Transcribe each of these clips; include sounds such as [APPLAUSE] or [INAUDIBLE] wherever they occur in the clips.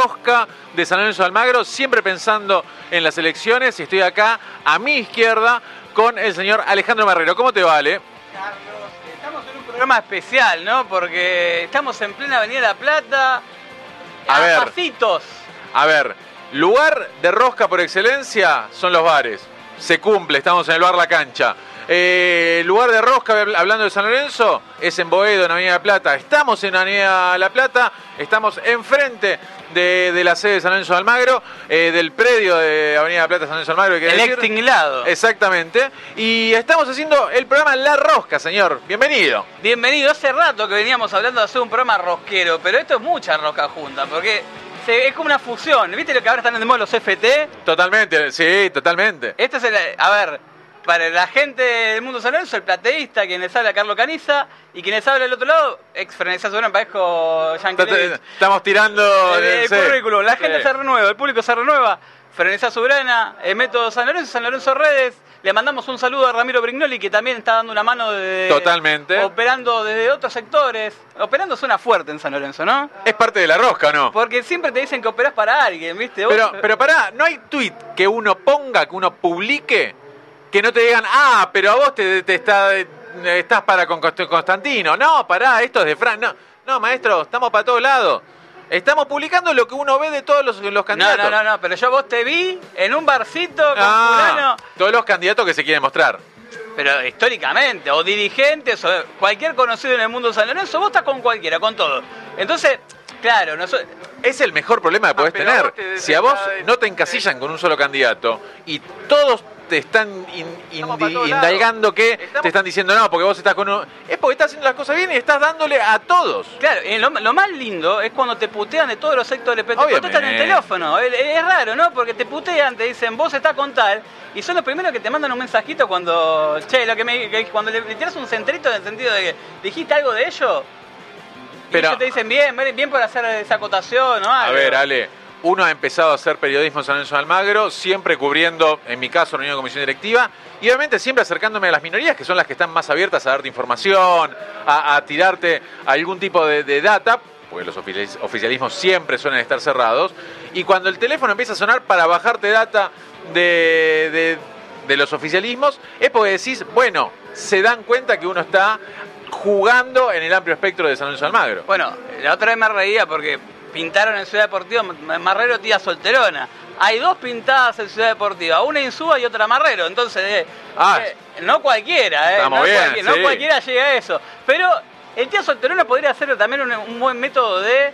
Rosca de San Lorenzo de Almagro, siempre pensando en las elecciones. Y estoy acá a mi izquierda con el señor Alejandro Marrero. ¿Cómo te vale? Carlos, estamos en un programa especial, ¿no? Porque estamos en plena Avenida La Plata. A ver. pasitos. A ver, lugar de rosca por excelencia son los bares. Se cumple, estamos en el bar La Cancha. Eh, lugar de rosca, hablando de San Lorenzo, es en Boedo, en Avenida La Plata. Estamos en Avenida La Plata, estamos enfrente de, de la sede de San Lorenzo de Almagro, eh, del predio de Avenida La Plata San Lorenzo de Almagro. hay que El decir. extinguilado. Exactamente. Y estamos haciendo el programa La Rosca, señor. Bienvenido. Bienvenido. Hace rato que veníamos hablando de hacer un programa rosquero, pero esto es mucha rosca junta, porque se- es como una fusión. ¿Viste lo que ahora están de moda los FT? Totalmente, sí, totalmente. Este es el. A ver, para la gente del mundo San Lorenzo, el plateísta, quien les habla Carlos Caniza, y quien les habla del otro lado, ex Frenesá Soberano, parezco Estamos tirando El, el currículum, la gente Sí. se renueva, el público se renueva. Frenesá Soberana, el método San Lorenzo, San Lorenzo Redes. Le mandamos un saludo a Ramiro Brignoli, que también está dando una mano de. Totalmente. Operando desde otros sectores. Operando suena fuerte en San Lorenzo, ¿no? Es parte de la rosca, ¿no? Porque siempre te dicen que operás para alguien, ¿viste? Pero, pero pará, no hay tweet que uno ponga, que uno publique, que no te digan, ah, pero a vos te, te está, estás para con Const- Constantino. No, pará, esto es de Fran. No, no, maestro, estamos para todos lados. Estamos publicando lo que uno ve de todos los, los no, candidatos. no, no, no, pero yo vos te vi en un barcito con Ah, todos los candidatos que se quieren mostrar. Pero históricamente, o dirigentes, o cualquier conocido en el mundo San Lorenzo, vos estás con cualquiera, con todo. Entonces, claro, nosotros. Es el mejor problema que podés Ah, tener. te- si a vos no te encasillan con un solo candidato y todos te están in- indagando que Estamos- te están diciendo no, porque vos estás con uno. Es porque estás haciendo las cosas bien y estás dándole a todos. Claro, y lo, lo más lindo es cuando te putean de todos los sectores, pero te contestan en el teléfono. Es, es raro, ¿no? Porque te putean, te dicen, vos estás con tal, y son los primeros que te mandan un mensajito cuando, che, lo que me, que cuando le, le tiras un centrito en el sentido de que dijiste algo de ellos, Pero- y ellos te dicen, bien, bien, por hacer esa acotación, ¿no? A ver, Ale, uno ha empezado a hacer periodismo en San Lorenzo Almagro, siempre cubriendo, en mi caso, reunión de comisión directiva, y obviamente siempre acercándome a las minorías, que son las que están más abiertas a darte información, a, tirarte algún tipo de, data, porque los oficialis- oficialismos siempre suelen estar cerrados, y cuando el teléfono empieza a sonar para bajarte data de, de- los oficialismos, es porque decís, bueno, se dan cuenta que uno está jugando en el amplio espectro de San de Almagro. Bueno, la otra vez me reía porque pintaron en Ciudad Deportiva Marrero Tía Solterona. Hay dos pintadas en Ciudad Deportiva, una Insúa y otra Marrero. Entonces, eh, Ah. eh, no cualquiera, eh, no, bien, cualquiera, sí. no cualquiera llega a eso. Pero el Tía Solterona podría ser también un, un buen método de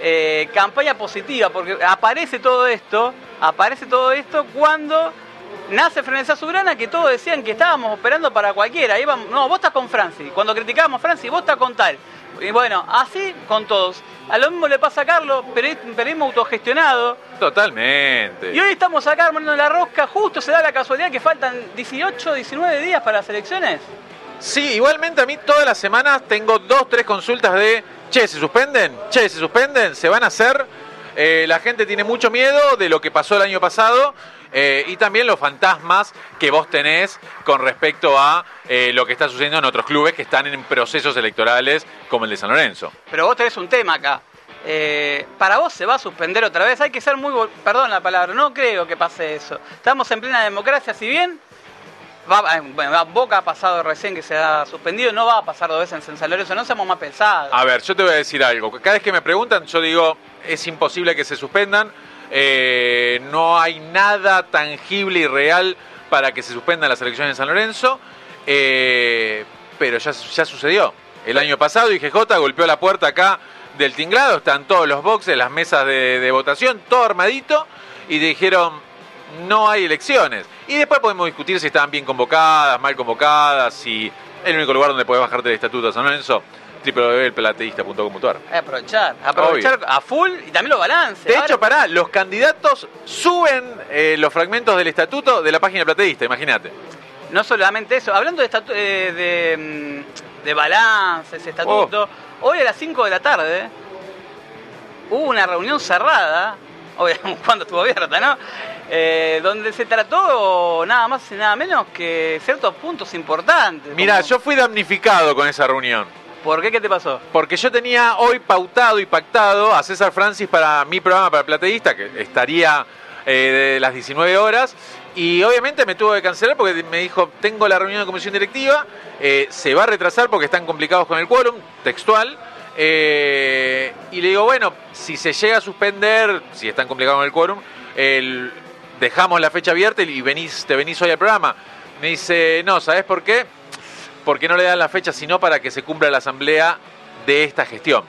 eh, campaña positiva, porque aparece todo esto, aparece todo esto cuando nace Frenesá Soberana, que todos decían que estábamos operando para cualquiera. No, vos estás con Franci. Cuando criticábamos a Franci, vos estás con tal. Y bueno, así con todos. A lo mismo le pasa a Carlos, peri- periodismo autogestionado. Totalmente. Y hoy estamos acá armando la rosca, justo se da la casualidad que faltan 18, 19 días para las elecciones. Sí, igualmente a mí todas las semanas tengo dos, tres consultas de, che, ¿se suspenden? Che, ¿se suspenden? ¿Se van a hacer? Eh, la gente tiene mucho miedo de lo que pasó el año pasado eh, y también los fantasmas que vos tenés con respecto a eh, lo que está sucediendo en otros clubes que están en procesos electorales como el de San Lorenzo. Pero vos tenés un tema acá. Para vos se va a suspender otra vez. Hay que ser muy. Perdón la palabra, no creo que pase eso. Estamos en plena democracia, si bien. Va, eh, bueno, Boca ha pasado recién que se ha suspendido, no va a pasar dos veces en San Lorenzo, no seamos más pesados. A ver, yo te voy a decir algo. Cada vez que me preguntan, yo digo, es imposible que se suspendan. Eh, no hay nada tangible y real para que se suspendan las elecciones en San Lorenzo. Eh, pero ya, ya sucedió. El año pasado IGJ golpeó la puerta acá del tinglado, están todos los boxes, las mesas de votación, todo armadito, y dijeron, no hay elecciones. Y después podemos discutir si estaban bien convocadas, mal convocadas, si el único lugar donde podés bajarte el estatuto de San Lorenzo, www.elplateísta.com.ar. Aprovechar, aprovechar a full y también los balances. De Ahora- hecho, pará, los candidatos suben eh, los fragmentos del estatuto de la página plateísta, imagínate. No solamente eso, hablando de, eh, de, mm, de balances, estatuto, Oh. hoy a las 5 de la tarde hubo una reunión cerrada, obviamente [LAUGHS] cuando estuvo abierta, ¿no? Eh, donde se trató nada más y nada menos que ciertos puntos importantes. Mira, como- yo fui damnificado con esa reunión. ¿Por qué? ¿Qué te pasó? Porque yo tenía hoy pautado y pactado a César Francis para mi programa para Plateísta, que estaría eh, de las 19 horas. Y obviamente me tuvo que cancelar porque me dijo, tengo la reunión de comisión directiva, eh, se va a retrasar porque están complicados con el quórum, textual. Eh, y le digo, bueno, si se llega a suspender, si están complicados con el quórum, el- dejamos la fecha abierta y te venís hoy al programa. Me dice, no, ¿sabes por qué? Porque no le dan la fecha, sino para que se cumpla la asamblea de esta gestión.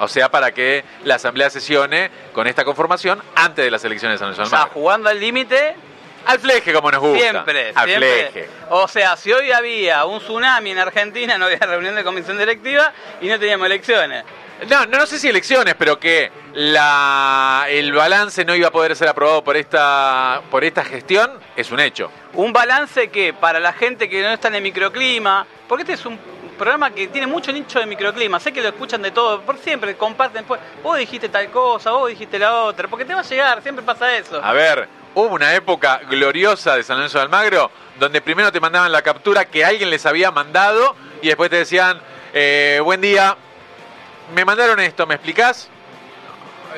O sea, para que la asamblea sesione con esta conformación antes de las elecciones de San O Luis sea, Almagro. jugando al límite, Al fleje, como nos gusta. siempre, Al siempre. fleje. O sea, si hoy había un tsunami en Argentina, no había reunión de comisión directiva y no teníamos elecciones. No, no, no sé si elecciones, pero que la, el balance no iba a poder ser aprobado por esta, por esta gestión es un hecho. Un balance que para la gente que no está en el microclima, porque este es un programa que tiene mucho nicho de microclima, sé que lo escuchan de todo, por siempre comparten, pues, vos dijiste tal cosa, vos dijiste la otra, porque te va a llegar, siempre pasa eso. A ver, hubo una época gloriosa de San Lorenzo de Almagro donde primero te mandaban la captura que alguien les había mandado y después te decían, eh, buen día, me mandaron esto, ¿me explicás?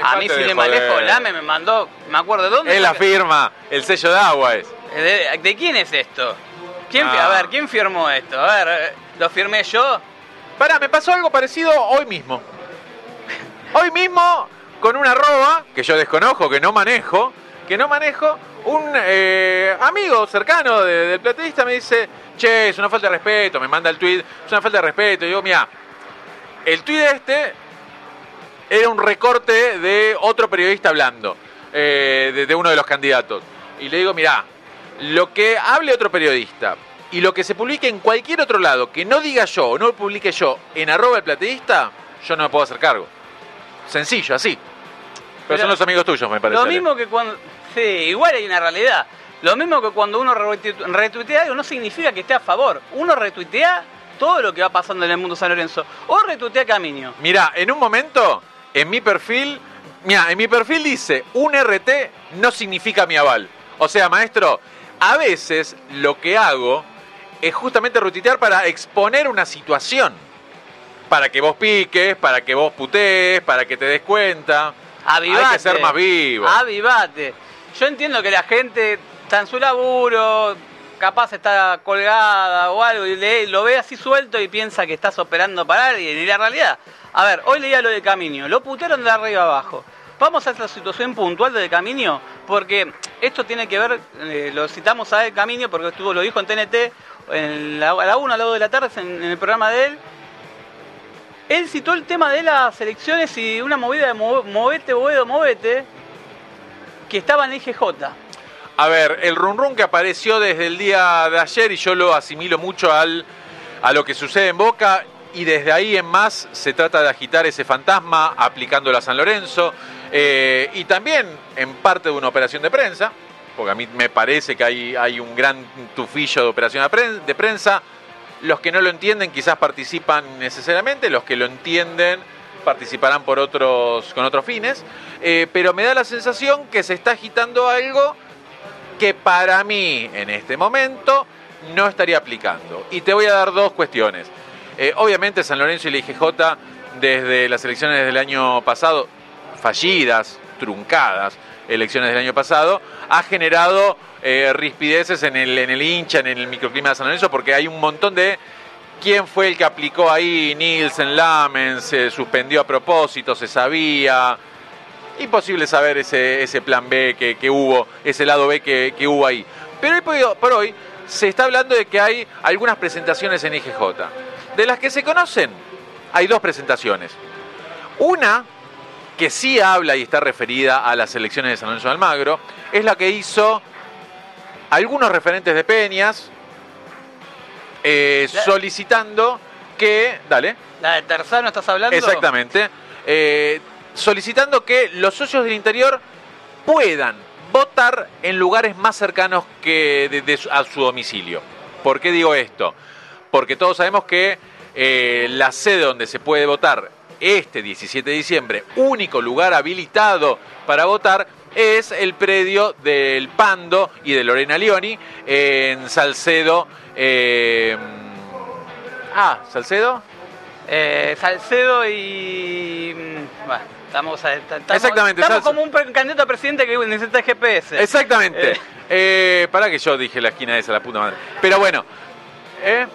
A mí si le manejo. Lame me mandó, me acuerdo de dónde. Es la firma, el sello de agua es. ¿De, de quién es esto? ¿Quién, fi- Ah. A ver, ¿quién firmó esto? A ver, eh, ¿lo firmé yo? Pará, me pasó algo parecido hoy mismo. Hoy mismo, con una arroba, que yo desconozco, que no manejo, que no manejo, un eh, amigo cercano de- del plateísta me dice, che, es una falta de respeto, me manda el tweet, es una falta de respeto. Y digo, mira, el tweet este era un recorte de otro periodista hablando, eh, de, de uno de los candidatos. Y le digo, mira, lo que hable otro periodista y lo que se publique en cualquier otro lado que no diga yo o no lo publique yo en arroba el plateísta, yo no me puedo hacer cargo. Sencillo, así. Pero, Pero son los amigos tuyos, me parece. Lo mismo que cuando... Sí, igual hay una realidad. Lo mismo que cuando uno retu- retuitea algo no significa que esté a favor. Uno retuitea todo lo que va pasando en el mundo San Lorenzo. O retuitea Camino. Mira, en un momento, en mi perfil, mira, en mi perfil dice, un RT no significa mi aval. O sea, maestro, a veces lo que hago es justamente retuitear para exponer una situación. Para que vos piques, para que vos putees, para que te des cuenta. Avivate. Hay que ser más vivo. Avivate. Yo entiendo que la gente está en su laburo, capaz está colgada o algo, y le- lo ve así suelto y piensa que estás operando para alguien. Y la realidad, a ver, hoy leía lo de Camino, lo putearon de arriba abajo. Vamos a esta situación puntual de Camino, porque esto tiene que ver, eh, lo citamos a El Camino, porque estuvo, lo dijo en TNT, en la, a la 1, a la 2 de la tarde, en, en el programa de él, él citó el tema de las elecciones y una movida de mo- movete, boedo, movete, que estaba en IGJ. A ver, el run run que apareció desde el día de ayer y yo lo asimilo mucho al, a lo que sucede en Boca y desde ahí en más se trata de agitar ese fantasma aplicándolo a San Lorenzo eh, y también en parte de una operación de prensa, porque a mí me parece que hay, hay un gran tufillo de operación de prensa. Los que no lo entienden quizás participan necesariamente, los que lo entienden participarán por otros, con otros fines, eh, pero me da la sensación que se está agitando algo que para mí en este momento no estaría aplicando. Y te voy a dar dos cuestiones. Eh, obviamente San Lorenzo y la IGJ desde las elecciones del año pasado, fallidas, truncadas, elecciones del año pasado, ha generado eh, rispideces en el, en el hincha, en el microclima de San Lorenzo, porque hay un montón de quién fue el que aplicó ahí, Nielsen, Lamen, se suspendió a propósito, se sabía. Imposible saber ese, ese plan B que, que hubo, ese lado B que, que hubo ahí. Pero hoy por hoy- se está hablando de que hay algunas presentaciones en IGJ. De las que se conocen, hay dos presentaciones. Una que sí habla y está referida a las elecciones de San Lorenzo de Almagro, es la que hizo algunos referentes de Peñas eh, La- solicitando que... Dale. ¿La de Terzano estás hablando? Exactamente. Eh, solicitando que los socios del interior puedan votar en lugares más cercanos que de- de su- a su domicilio. ¿Por qué digo esto? Porque todos sabemos que eh, la sede donde se puede votar este 17 de diciembre, único lugar habilitado para votar, es el predio del Pando y de Lorena Lioni en Salcedo. eh, ah, Salcedo. Eh, Salcedo y. mm, Bueno, estamos, estamos, Exactamente, Estamos Salcedo. como un candidato a presidente que necesita GPS. Exactamente. Eh. Eh, para que yo dije la esquina esa, la puta madre. Pero bueno. ¿eh?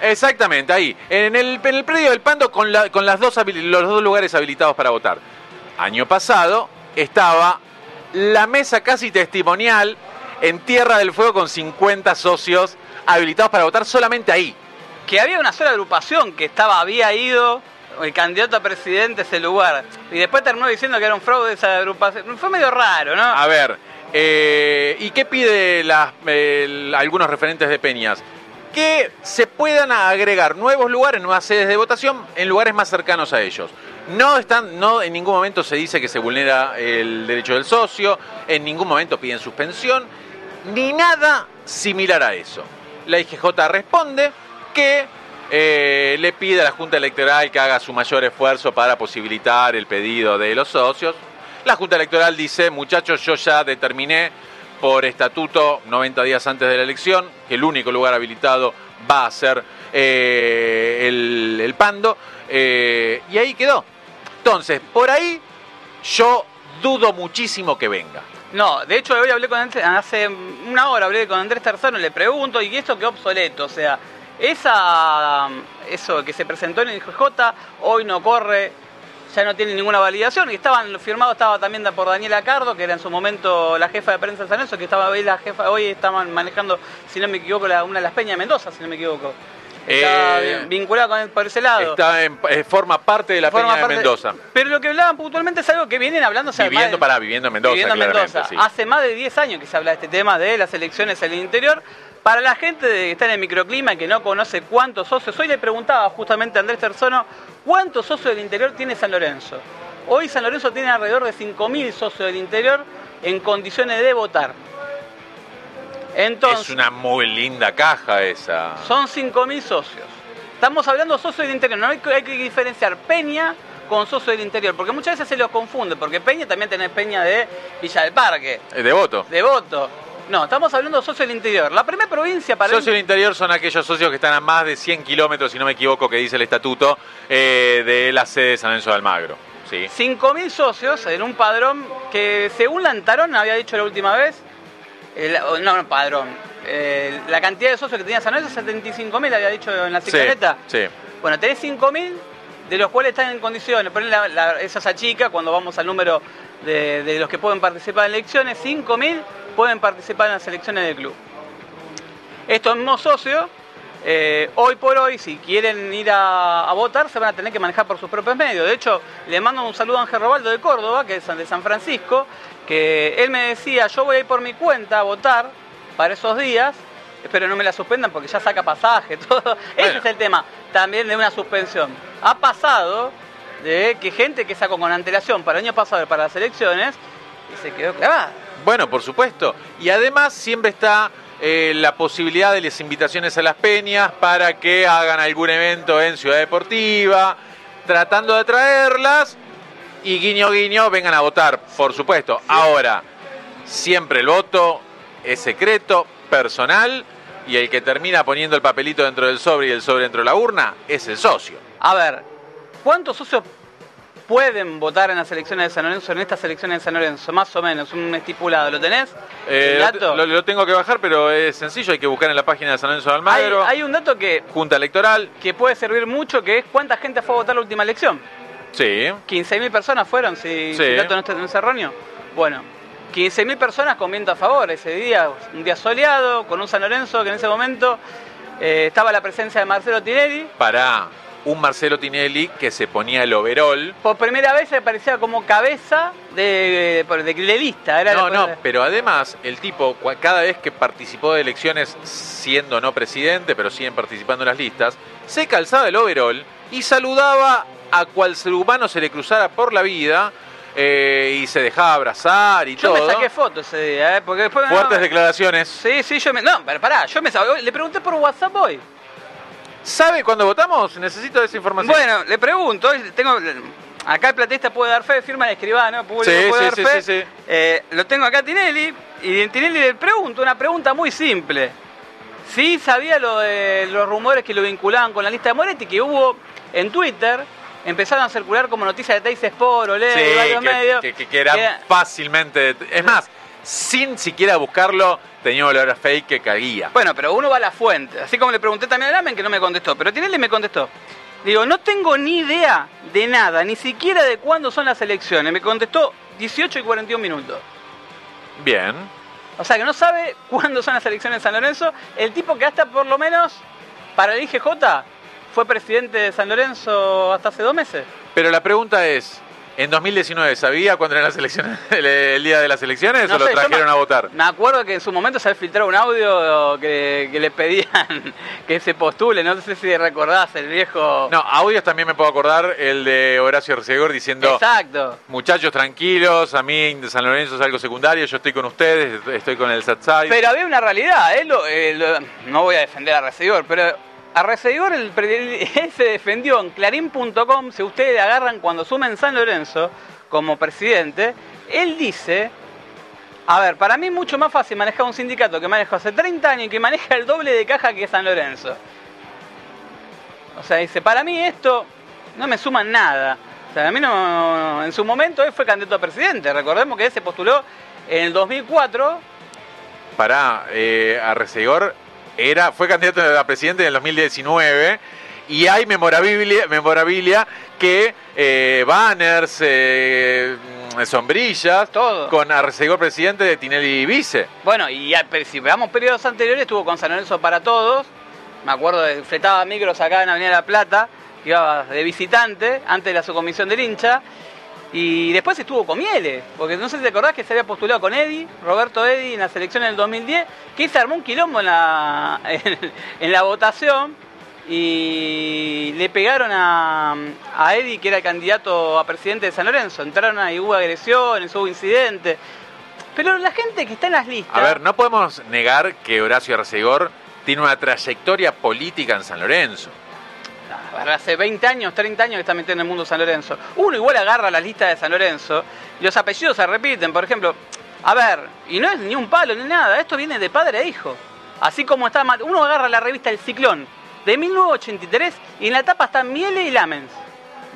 Exactamente, ahí. En el, en el predio del Pando con, la- con las dos los dos lugares habilitados para votar. Año pasado estaba la mesa casi testimonial en Tierra del Fuego con 50 socios habilitados para votar solamente ahí. Que había una sola agrupación que estaba, había ido el candidato a presidente a ese lugar. Y después terminó diciendo que era un fraude esa agrupación. Fue medio raro, ¿no? A ver, eh, ¿y qué pide las, algunos referentes de Peñas? Que se puedan agregar nuevos lugares, nuevas sedes de votación en lugares más cercanos a ellos. No están, no en ningún momento se dice que se vulnera el derecho del socio, en ningún momento piden suspensión, ni nada similar a eso. La IGJ responde que eh, le pide a la Junta Electoral que haga su mayor esfuerzo para posibilitar el pedido de los socios. La Junta Electoral dice, muchachos, yo ya determiné por estatuto 90 días antes de la elección que el único lugar habilitado va a ser eh, el, el Pando. eh, y ahí quedó. Entonces, por ahí yo dudo muchísimo que venga. No, de hecho hoy hablé con Andrés, hace una hora hablé con Andrés Terzano, le pregunto, y esto quedó obsoleto, o sea, esa eso que se presentó en el IGJ hoy no corre, ya no tiene ninguna validación, y estaban firmados estaba también por Daniela Cardo, que era en su momento la jefa de prensa de San Lorenzo, que estaba hoy la jefa, hoy estaban manejando, si no me equivoco, la- una de las Peñas de Mendoza, si no me equivoco. Está Eh, con por ese lado. Está en- eh, forma parte de la Forma Peña de Mendoza. Pero lo que hablaban puntualmente es algo que vienen hablando más Viviendo, de- para viviendo en Mendoza, Viviendo en Mendoza. sí. Hace más de 10 años que se habla de este tema de las elecciones en el interior. Para la gente de- que está en el microclima y que no conoce cuántos socios, hoy le preguntaba justamente a Andrés Terzono cuántos socios del interior tiene San Lorenzo. Hoy San Lorenzo tiene alrededor de 5.000 socios del interior en condiciones de votar. Entonces, es una muy linda caja esa. son 5.000 socios. Estamos hablando de socios del interior, no hay que, hay que diferenciar Peña con socios del interior, porque muchas veces se los confunde, porque Peña también tiene Peña de Villa del Parque, Es devoto. Devoto. No, estamos hablando de socios del interior. La primera provincia para Socios del interior son aquellos socios que están a más de 100 kilómetros, si no me equivoco, que dice el estatuto, eh, de la sede de San Lorenzo de Almagro. ¿sí? 5.000 socios en un padrón que, según Lantarón había dicho la última vez, el- no, no, padrón, eh, la cantidad de socios que tenía San Lorenzo, 75.000 había dicho en la Sí, cicleta. sí. Bueno, tenés 5.000, de los cuales están en condiciones, ponen la, la- esa se achica cuando vamos al número de, de los que pueden participar en elecciones, 5.000 pueden participar en las elecciones del club. Estos mismos socios, eh, hoy por hoy, si quieren ir a, a votar, se van a tener que manejar por sus propios medios. De hecho, le mando un saludo a Ángel Robaldo de Córdoba, que es de San Francisco, que él me decía, yo voy a ir por mi cuenta a votar para esos días, espero no me la suspendan porque ya saca pasaje, [LAUGHS] todo. Ese es el tema también de una suspensión. Ha pasado de que gente que sacó con antelación para el año pasado y para las elecciones y se quedó clavada. Bueno, por supuesto. Y además siempre está eh, la posibilidad de las invitaciones a las peñas para que hagan algún evento en Ciudad Deportiva, tratando de atraerlas y guiño guiño vengan a votar, por supuesto. Ahora, siempre el voto es secreto, personal, y el que termina poniendo el papelito dentro del sobre y el sobre dentro de la urna es el socio. A ver, ¿cuántos socios pueden votar en las elecciones de San Lorenzo, en estas elecciones de San Lorenzo? Más o menos, un estipulado. ¿Lo tenés? Eh, ¿El dato? lo, lo tengo que bajar, pero es sencillo, hay que buscar en la página de San Lorenzo de hay, Almagro, hay un dato que, Junta Electoral, que puede servir mucho, que es cuánta gente fue a votar la última elección. sí. 15.000 personas fueron, si, Sí. si el dato no, está- es erróneo. Bueno, 15.000 personas con viento a favor ese día, un día soleado, con un San Lorenzo que en ese momento eh, estaba la presencia de Marcelo Tinelli. para un Marcelo Tinelli que se ponía el overol. Por primera vez aparecía como cabeza de, de, de, lista. Era No, no, pero además el tipo, cada vez que participó de elecciones, siendo no presidente, pero siguen participando en las listas, se calzaba el overol y saludaba a cual ser humano se le cruzara por la vida eh, y se dejaba abrazar y Yo todo. me saqué fotos ese día, ¿eh? porque después... Fuertes no, declaraciones. Sí, sí, yo me... No, pero pará, yo me le pregunté por WhatsApp hoy. ¿Sabe cuándo votamos? Necesito esa información. Bueno, le pregunto, tengo... Acá el platista puede dar fe, firma el escribano, público Sí, puede sí, dar sí, fe. sí. Eh, lo tengo acá a Tinelli, y a Tinelli le pregunto una pregunta muy simple. Sí sabía lo de los rumores que lo vinculaban con la lista de Moretti, que hubo en Twitter empezaron a circular como noticias de Teis Sport, Olé, Sí, que, que- que- que eran fácilmente. Es más, sin siquiera buscarlo, tenía olor a fake que caía. Bueno, pero uno va a la fuente. Así como le pregunté también a Lamen que no me contestó. Pero Tinelli me contestó. Digo, no tengo ni idea de nada, ni siquiera de cuándo son las elecciones. Me contestó 18 y 41 minutos. Bien. O sea que no sabe cuándo son las elecciones en San Lorenzo. El tipo que hasta por lo menos para el IGJ fue presidente de San Lorenzo hasta hace dos meses. Pero la pregunta es: ¿en 2019 sabía cuándo eran las elecciones, [LAUGHS] el, el día de las elecciones No o lo sé, trajeron me- a votar? Me acuerdo que en su momento se filtrado un audio que, que le pedían [LAUGHS] que se postule. No sé si recordás el viejo. No, audios también me puedo acordar, el de Horacio Arcegor diciendo. Exacto. Muchachos, tranquilos, a mí de San Lorenzo es algo secundario, yo estoy con ustedes, estoy con el Satsai. Pero había una realidad, él lo- eh, lo- no voy a defender a Recibidor, pero a el, él se [LAUGHS] defendió en clarín.com, si ustedes le agarran cuando sumen San Lorenzo como presidente, él dice, a ver, para mí es mucho más fácil manejar un sindicato que manejo hace 30 años y que maneja el doble de caja que San Lorenzo. O sea, dice, para mí esto no me suma nada. O sea, a mí no, en su momento él fue candidato a presidente, recordemos que él se postuló en el 2004 Pará, eh, Arcegor era, fue candidato a presidente en el 2019 y hay memorabilia, memorabilia que eh, banners, eh, mm, sombrillas, Todo. con Arcegor presidente de Tinelli vice. Bueno, y si veamos periodos anteriores, estuvo con San Lorenzo para todos. Me acuerdo de fletaba micros acá en Avenida La Plata, iba de visitante antes de la subcomisión del hincha. Y después estuvo con Mieles, porque no sé si te acordás que se había postulado con Eddie, Roberto Eddy, en las elecciones del 2010, que se armó un quilombo en la, [LAUGHS] en la votación y le pegaron a, a Eddie, que era el candidato a presidente de San Lorenzo. Entraron ahí, hubo agresiones, hubo incidentes. Pero la gente que está en las listas... A ver, no podemos negar que Horacio Arcegor tiene una trayectoria política en San Lorenzo. Hace 20 años, 30 años que está metido en el mundo San Lorenzo. Uno igual agarra la lista de San Lorenzo y los apellidos se repiten. Por ejemplo, a ver, y no es ni un palo ni nada, esto viene de padre a hijo. Así como está, uno agarra la revista El Ciclón de 1983 y en la tapa están Miele y Lamens.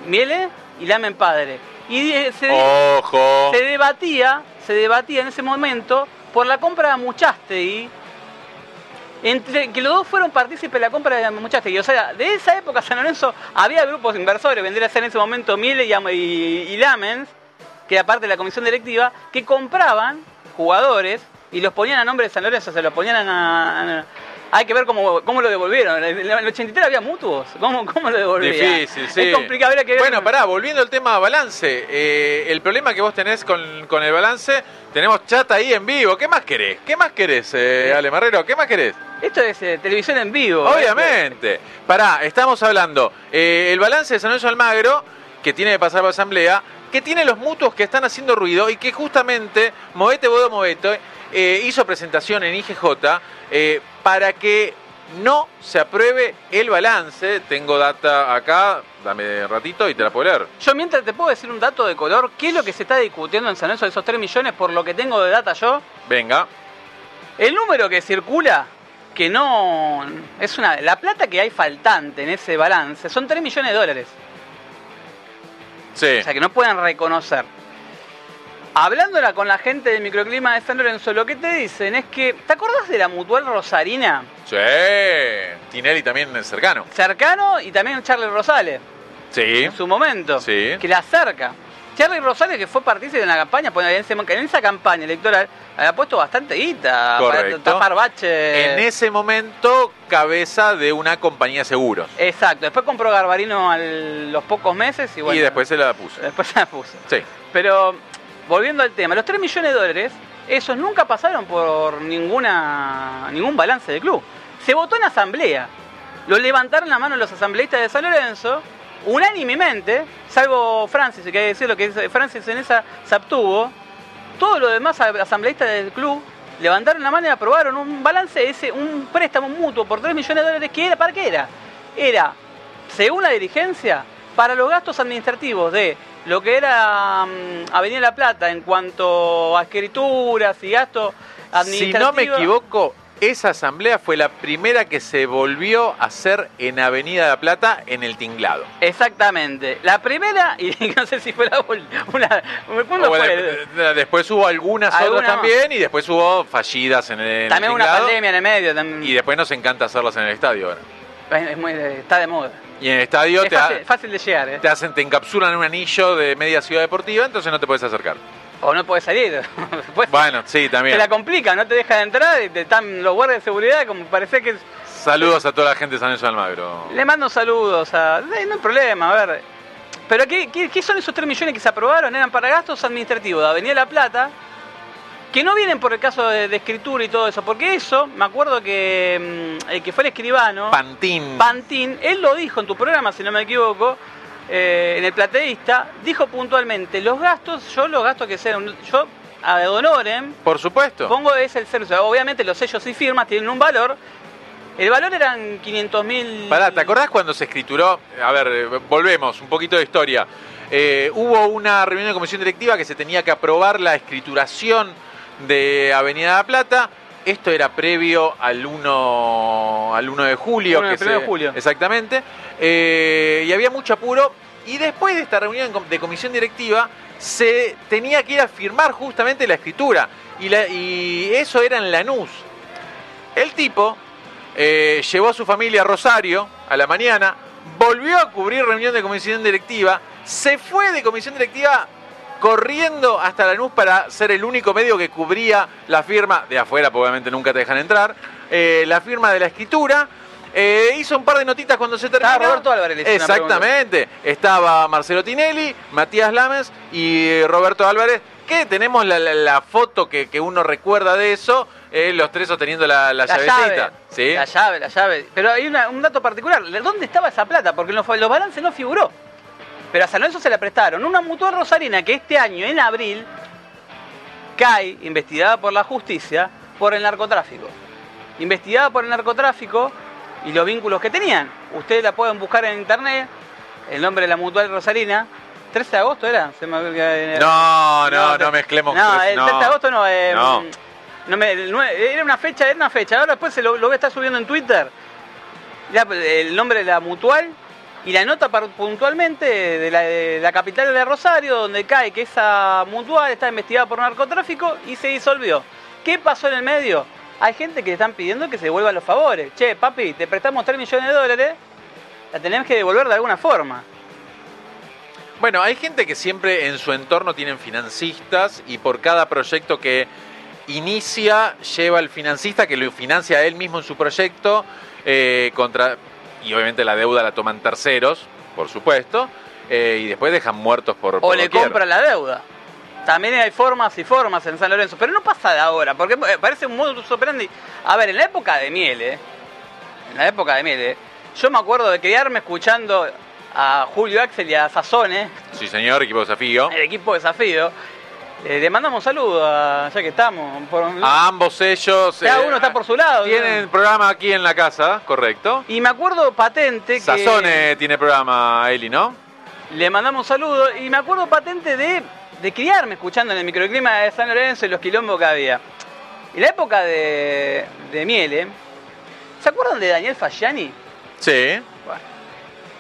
Miele y Lamen padre. Y se, Ojo. se debatía, se debatía en ese momento por la compra de Muchaste entre que los dos fueron partícipes de la compra de Muchaste. O sea, de esa época San Lorenzo había grupos inversores, vendría a ser en ese momento Miele y, y, Lamens, que era parte de la comisión directiva, que compraban jugadores y los ponían a nombre de San Lorenzo, se los ponían a- hay que ver cómo, cómo lo devolvieron. En el 83 había mutuos. ¿Cómo, cómo lo devolvían? Difícil, sí. Es complicado. que ver- Bueno, pará, volviendo al tema balance. eh, el problema que vos tenés con, con el balance, tenemos chat ahí en vivo. ¿Qué más querés? ¿Qué más querés, eh, Ale Marrero? ¿Qué más querés? Esto es eh, televisión en vivo. Obviamente. Pará, estamos hablando. el balance de San Lorenzo Almagro, que tiene que pasar por asamblea, que tiene los mutuos que están haciendo ruido y que justamente Movete Bodo Moveto eh, hizo presentación en IGJ eh, para que no se apruebe el balance. Tengo data acá, dame un ratito y te la puedo leer. Yo mientras te puedo decir un dato de color, ¿qué es lo que se está discutiendo en San Lorenzo de esos 3 millones por lo que tengo de data yo? Venga. El número que circula, que no es una la plata que hay faltante en ese balance, son 3 millones de dólares. Sí. O sea que no pueden reconocer. Hablándola con la gente del microclima de San Lorenzo, lo que te dicen es que, ¿te acordás de la mutual Rosarina? Sí. Tinelli también es cercano. Cercano y también Charlie Rosales. Sí. en su momento, Sí. que la acerca. Charlie Rosales, que fue partícipe en la campaña, pues en esa campaña electoral había puesto bastante guita Correcto. para tapar baches. En ese momento, cabeza de una compañía de seguros. Exacto, después compró Garbarino a los pocos meses y bueno. y después se la puso. Después se la puso. Sí. Pero, volviendo al tema, los 3 millones de dólares, esos nunca pasaron por ninguna ningún balance del club. Se votó en asamblea. Lo levantaron la mano los asambleístas de San Lorenzo, unánimemente, salvo Francis, que hay que decir lo que Francis en esa se abstuvo. Todos los demás asambleístas del club levantaron la mano y aprobaron un balance, un préstamo mutuo por 3 millones de dólares, que era, ¿para qué era? Era, según la dirigencia, para los gastos administrativos de lo que era mm, Avenida La Plata en cuanto a escrituras y gastos Si administrativos. no me equivoco, esa asamblea fue la primera que se volvió a hacer en Avenida de la Plata en el Tinglado. Exactamente. La primera, y [LAUGHS] no sé si fue la una. Después hubo algunas Alguna otras más. también y después hubo fallidas en el, en el También una pandemia en el medio. También. Y después nos encanta hacerlas en el estadio ahora. Es muy- está de moda. Y en el estadio Es te, ha- fácil, fácil de llegar, ¿eh? te hacen, te encapsulan en un anillo de media ciudad deportiva, entonces no te puedes acercar. O no podés salir. Después [LAUGHS] Bueno, sí, te también. la complica, no te dejan entrar y te están los guardias de seguridad como parece que... Saludos a toda la gente de San de Almagro. Le mando saludos a... No hay problema, a ver. Pero ¿qué, qué, qué son esos 3 millones que se aprobaron? Eran para gastos administrativos de Avenida La Plata, que no vienen por el caso de, de escritura y todo eso, porque eso, me acuerdo que mm, el que fue el escribano... Pantín. Pantín, él lo dijo en tu programa, si no me equivoco, eh, en el plateísta, dijo puntualmente, los gastos, yo los gastos que sean, yo a honorem, Por supuesto. pongo es el servicio. Obviamente los sellos y firmas tienen un valor. El valor eran 500 mil... Pará, ¿te acordás cuando se escrituró? A ver, volvemos, un poquito de historia. Eh, hubo una reunión de comisión directiva que se tenía que aprobar la escrituración de Avenida de la Plata. Esto era previo al 1, al 1 de julio. Que primero se- de julio. Exactamente. Eh, y había mucho apuro. Y después de esta reunión de comisión directiva, se tenía que ir a firmar justamente la escritura. Y, la- y eso era en Lanús. El tipo eh, llevó a su familia a Rosario a la mañana, volvió a cubrir reunión de comisión directiva, se fue de comisión directiva corriendo hasta Lanús para ser el único medio que cubría la firma, de afuera obviamente nunca te dejan entrar, eh, la firma de la escritura. Eh, hizo un par de notitas cuando se terminó. Ah, Roberto Álvarez le hizo una Exactamente. Estaba Marcelo Tinelli, Matías Lames y Roberto Álvarez, que tenemos la, la- la foto que, que uno recuerda de eso, eh, los tres sosteniendo la, la La llavecita. llave, ¿sí? la llave, la llave. Pero hay una- un dato particular. ¿Dónde estaba esa plata? Porque en los, los balances no figuró. Pero a San Lorenzo se la prestaron. Una mutual rosarina que este año, en abril, cae, investigada por la justicia, por el narcotráfico. Investigada por el narcotráfico y los vínculos que tenían. Ustedes la pueden buscar en internet. El nombre de la mutual rosarina. 13 de agosto era. Se me- No, no, no, te- mezclemos. No, el 13 de agosto no. eh, No. no me- era una fecha, era una fecha. Ahora después se lo, lo voy a estar subiendo en Twitter. Ya, el nombre de la mutual y la nota puntualmente de la, de la capital de Rosario, donde cae que esa mutual está investigada por narcotráfico y se disolvió. ¿Qué pasó en el medio? Hay gente que le están pidiendo que se devuelvan los favores. Che, papi, te prestamos 3 millones de dólares, la tenemos que devolver de alguna forma. Bueno, hay gente que siempre en su entorno tienen financistas y por cada proyecto que inicia lleva al financista que lo financia él mismo en su proyecto eh, contra y obviamente la deuda la toman terceros, por supuesto, eh, y después dejan muertos por, O por le doquier. compra la deuda. También hay formas y formas en San Lorenzo, pero no pasa de ahora, porque eh, parece un modus operandi. A ver, en la época de Miele, en la época de Miele, yo me acuerdo de criarme escuchando a Julio Axel y a Sazone, Sí, señor, equipo de desafío. el equipo de desafío. Eh, le mandamos un saludo, a- ya que estamos. por- A ambos ellos. Cada eh, uno está por su lado. Tienen programa aquí en la casa, correcto. Y me acuerdo patente que... Sazone tiene programa, Eli, ¿no? Le mandamos un saludo y me acuerdo patente de, de criarme escuchando en el microclima de San Lorenzo y los quilombos que había. En la época de, de Miele, ¿se acuerdan de Daniel Fasciani? Sí. Bueno,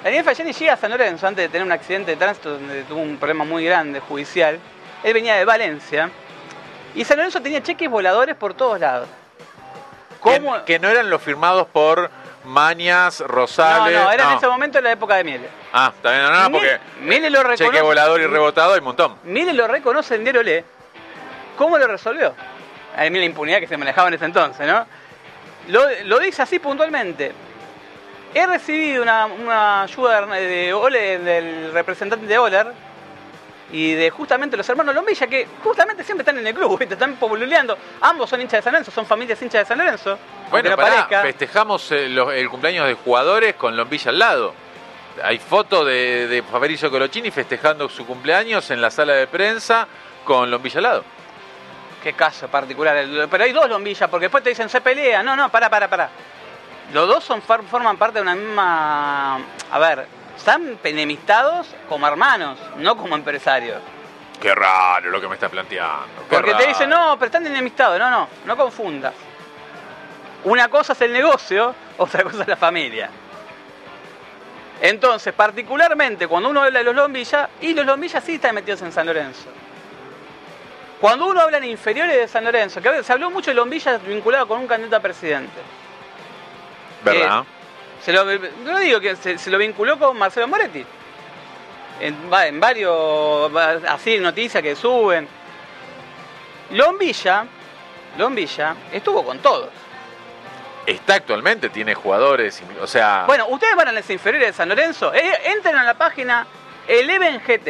Daniel Fasciani llega a San Lorenzo antes de tener un accidente de tránsito donde tuvo un problema muy grande judicial. Él venía de Valencia y San Lorenzo tenía cheques voladores por todos lados. ¿Cómo? Que, que no eran los firmados por Mañas, no, Rosales. no, era en ese momento en la época de Miele. Ah, también no, no, Miele- porque Miele lo reconoce. cheque volador y rebotado hay un montón. Mire lo reconoce en Diario Le. ¿Cómo lo resolvió? A mí la impunidad que se manejaba en ese entonces, ¿no? Lo, lo dice así puntualmente. He recibido una, una ayuda de, de Ole- del representante de Oler y de justamente los hermanos Lombilla, que justamente siempre están en el club, ¿viste? están poluleando. Ambos son hinchas de San Lorenzo, son familias hinchas de San Lorenzo. Bueno, no pará, festejamos eh, el cumpleaños de jugadores con Lombilla al lado. Hay fotos de, de Fabrizio Colochini festejando su cumpleaños en la sala de prensa con Lombilla al lado. Qué caso particular. Pero hay dos lombillas, porque después te dicen se pelea. No, no, para, para, para. Los dos son, forman parte de una misma. A ver, están enemistados como hermanos, no como empresarios. Qué raro lo que me estás planteando. qué Porque te dicen, no, pero están enemistados. No, no, no confundas. Una cosa es el negocio, [LAUGHS] otra cosa es la familia. Entonces, particularmente cuando uno habla de los Lombilla, y los Lombilla sí están metidos en San Lorenzo. Cuando uno habla en inferiores de San Lorenzo, que se habló mucho de Lombilla vinculado con un candidato a presidente. ¿Verdad? Eh, se lo, no digo que se, se lo vinculó con Marcelo Moretti. En, en varios, va- así, noticias que suben. Lombilla, Lombilla estuvo con todos. Está actualmente, tiene jugadores, o sea... Bueno, ustedes van a las inferiores de San Lorenzo, eh, entren a la página Eleven GT.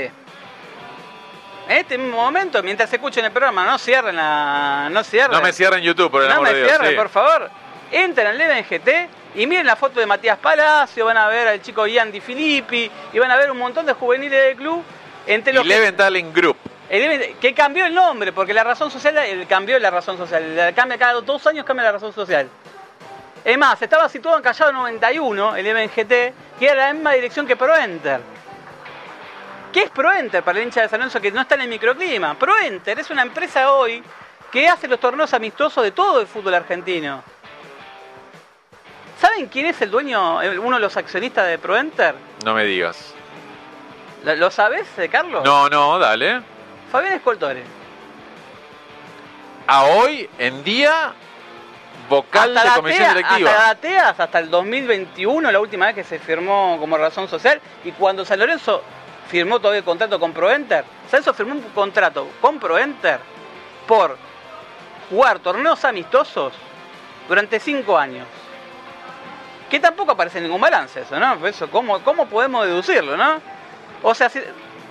En este mismo momento, mientras escuchen el programa, no cierren la. No cierren. no me cierren YouTube, por el No amor me de Dios. cierren, sí. por favor. Entren al Eleven GT y miren la foto de Matías Palacio, van a ver al chico Ian Di Filippi y van a ver un montón de juveniles del club. Entre los que- Eleven Talent Group. Eleven- que cambió el nombre, porque la razón social el- cambió la razón social. La- Cambia cada dos años cambia la razón social. Es más, estaba situado en Callao 91, el MGT, que era la misma dirección que ProEnter. ¿Qué es ProEnter para el hincha de San Lorenzo que no está en el microclima? ProEnter es una empresa hoy que hace los torneos amistosos de todo el fútbol argentino. ¿Saben quién es el dueño, uno de los accionistas de ProEnter? No me digas. ¿Lo, lo sabes, eh, Carlos? No, no, dale. Fabián Escoltore. A hoy en día, vocal de la comisión TEA, directiva. Hasta la TEAS, hasta el 2021, la última vez que se firmó como razón social, y cuando San Lorenzo firmó todavía el contrato con ProEnter, San Lorenzo firmó un contrato con ProEnter por jugar torneos amistosos durante cinco años. Que tampoco aparece en ningún balance eso, ¿no? Por Eso, ¿cómo, ¿Cómo podemos deducirlo, no? O sea, si-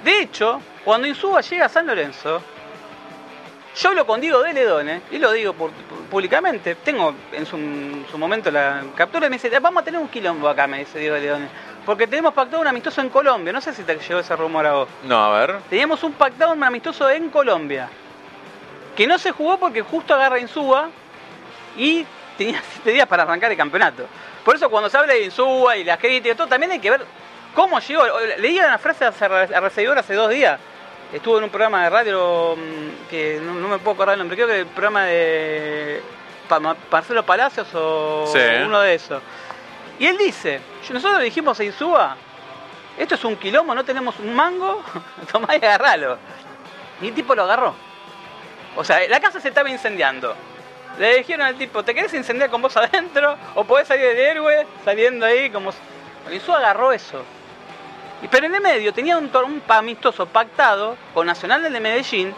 de hecho, cuando Insúa llega a San Lorenzo, yo hablo con Diego de Ledone, y lo digo por- públicamente, tengo en su, en su momento la captura y me dice, vamos a tener un quilombo acá, me dice Diego de Ledone, porque tenemos pactado un amistoso en Colombia, no sé si te llegó ese rumor a vos. No, a ver. Teníamos un pactado un amistoso en Colombia, que no se jugó porque justo agarra Insúa y tenía [LAUGHS] siete días para arrancar el campeonato. Por eso cuando se habla de Insúa y las críticas todo, también hay que ver cómo llegó. Leía una frase a recibidor hace dos días. Estuvo en un programa de radio mm, que no, no me puedo acordar el nombre, creo que el programa de Marcelo Palacios o Sí. uno de esos. Y él dice, "Yo- nosotros le dijimos a Insúa, esto es un quilombo, no tenemos un mango, [LAUGHS] tomá y agarralo. Y el tipo lo agarró. O sea, la casa se estaba incendiando. Le dijeron al tipo, ¿te querés incendiar con vos adentro? ¿O podés salir del héroe saliendo ahí como... Insúa agarró eso. Pero en el medio tenía un, amistoso pactado con Nacional de Medellín,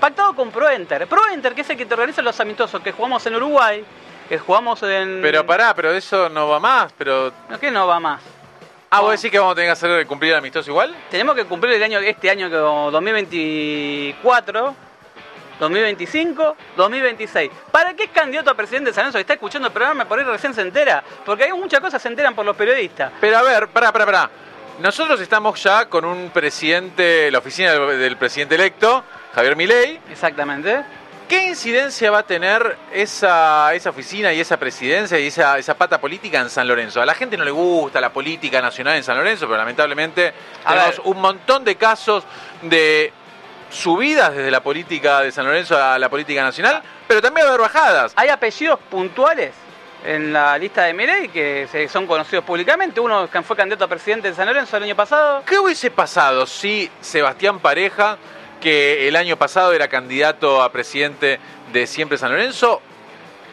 pactado con ProEnter. ProEnter, que es el que te organiza los amistosos que jugamos en Uruguay, que jugamos en... Pero pará, pero eso no va más, pero... No, que no va más. Ah, ¿vos decís que vamos a tener que hacer cumplir el amistoso igual? Tenemos que cumplir el año, este año que 2024, 2025, 2026. ¿Para qué es candidato a presidente de San Lorenzo que está escuchando el programa por ahí recién se entera? Porque hay muchas cosas que se enteran por los periodistas. Pero a ver, pará, pará, pará. Nosotros estamos ya con un presidente, la oficina del, del presidente electo, Javier Milei. Exactamente. ¿Qué incidencia va a tener esa, esa oficina y esa presidencia y esa, esa pata política en San Lorenzo? A la gente no le gusta la política nacional en San Lorenzo, pero lamentablemente A tenemos ver. un montón de casos de subidas desde la política de San Lorenzo a la política nacional, pero también va a haber bajadas. Hay apellidos puntuales en la lista de Mirey que son conocidos públicamente. Uno fue candidato a presidente de San Lorenzo el año pasado. ¿Qué hubiese pasado si Sebastián Pareja, que el año pasado era candidato a presidente de Siempre San Lorenzo,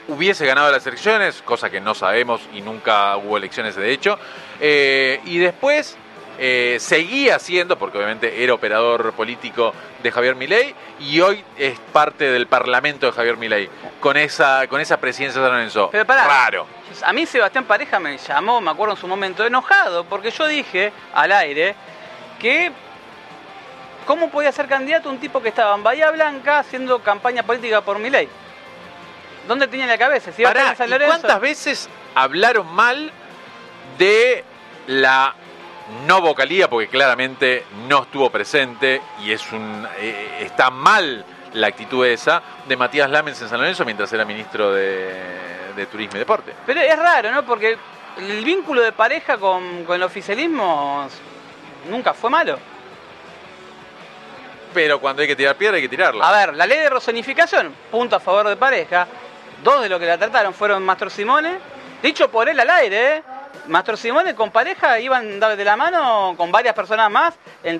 hubiese ganado las elecciones, cosa que no sabemos y nunca hubo elecciones de hecho, eh, y después eh, seguía siendo, porque obviamente era operador político de Javier Milei, y hoy es parte del parlamento de Javier Milei, con esa, con esa presidencia de San Lorenzo. Pero pará. Raro. A mí Sebastián Pareja me llamó, me acuerdo en su momento, enojado, porque yo dije al aire que cómo podía ser candidato un tipo que estaba en Bahía Blanca haciendo campaña política por mi ley. ¿Dónde tenía la cabeza? Si iba a estar Pará, en San ¿y Lorenzo. ¿Cuántas veces hablaron mal de la no vocalía? Porque claramente no estuvo presente y es un eh, está mal la actitud esa de Matías Lamens en San Lorenzo mientras era ministro de, de Turismo y Deporte. Pero es raro, ¿no? Porque el vínculo de pareja con, con el oficialismo nunca fue malo. Pero cuando hay que tirar piedra hay que tirarla. A ver, la ley de rosonificación, punto a favor de pareja, dos de los que la trataron fueron Mastro Simone, dicho por él al aire, ¿eh? Mastro Simone con pareja iban de la mano con varias personas más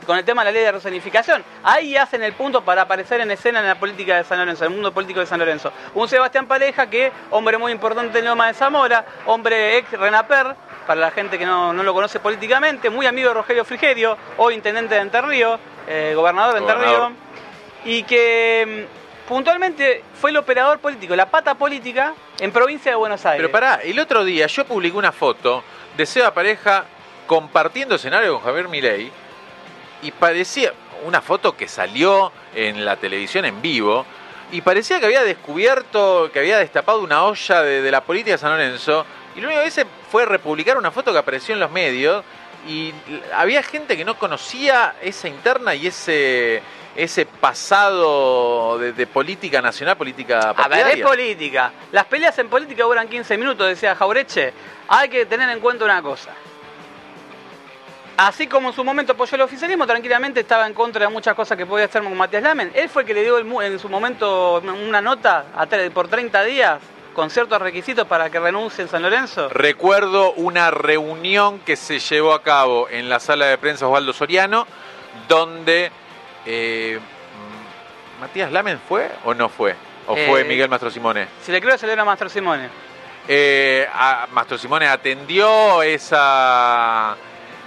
con el tema de la ley de resonificación. Ahí hacen el punto para aparecer en escena en la política de San Lorenzo, en el mundo político de San Lorenzo. Un Sebastián Pareja que, hombre muy importante en Loma de Zamora, hombre ex Renaper, para la gente que no, lo conoce políticamente, muy amigo de Rogelio Frigerio, hoy intendente de Enterrío, eh, gobernador de Enterrío, y que mm, puntualmente fue el operador político, la pata política en provincia de Buenos Aires. Pero pará, el otro día yo publiqué una foto de Seba Pareja compartiendo escenario con Javier Milei y parecía una foto que salió en la televisión en vivo y parecía que había descubierto, que había destapado una olla de, la política de San Lorenzo y lo único que hice fue republicar una foto que apareció en los medios y había gente que no conocía esa interna y ese ese pasado de, política nacional, política partidaria. A ver, es política. Las peleas en política duran 15 minutos, decía Jaureche. Hay que tener en cuenta una cosa. Así como en su momento apoyó el oficialismo, tranquilamente estaba en contra de muchas cosas que podía hacer con Matías Lamen. Él fue el que le dio en su momento una nota por 30 días con ciertos requisitos para que renuncie en San Lorenzo. Recuerdo una reunión que se llevó a cabo en la sala de prensa Osvaldo Soriano, donde eh, ¿Matías Lamen fue o no fue? ¿O fue eh, Miguel Mastro Simone? Si le creo, se le a Mastro Simone. Eh, Mastro Simone atendió esa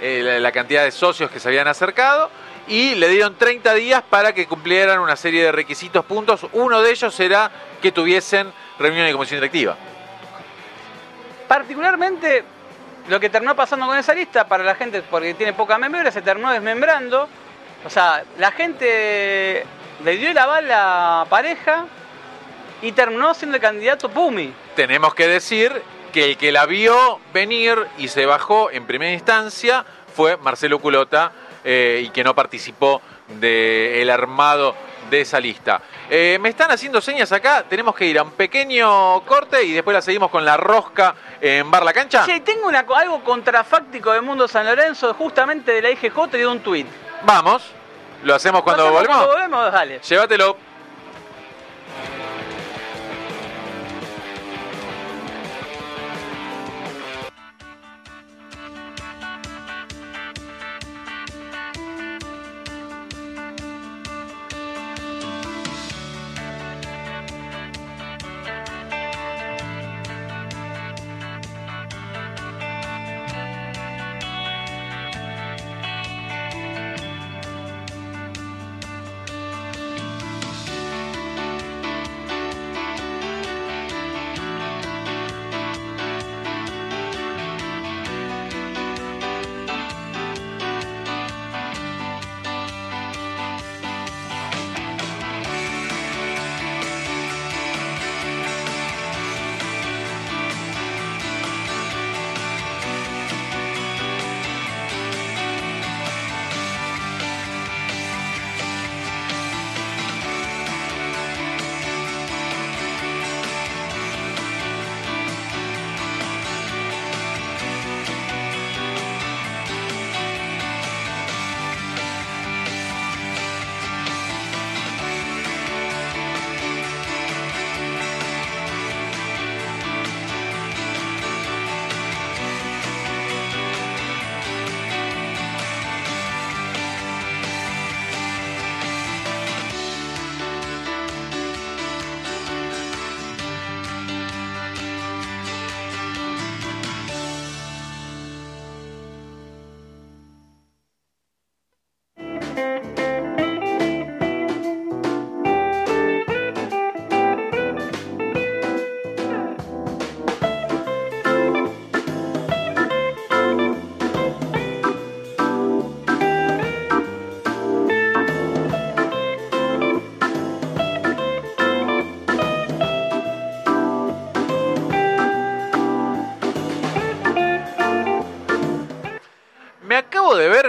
eh, la, cantidad de socios que se habían acercado y le dieron 30 días para que cumplieran una serie de requisitos, puntos. Uno de ellos era que tuviesen reunión de comisión directiva. Particularmente, lo que terminó pasando con esa lista, para la gente, porque tiene poca memoria, se terminó desmembrando o sea, la gente le dio la bala a pareja y terminó siendo el candidato Pumi. Tenemos que decir que el que la vio venir y se bajó en primera instancia fue Marcelo Culota eh, y que no participó del armado de esa lista. Eh, me están haciendo señas acá, tenemos que ir a un pequeño corte y después la seguimos con la rosca en Bar La Cancha. Sí, tengo algo contrafáctico del mundo San Lorenzo, justamente de la IGJ y de un tuit. Vamos, lo hacemos cuando volvemos. Cuando volvemos, dale. Llévatelo.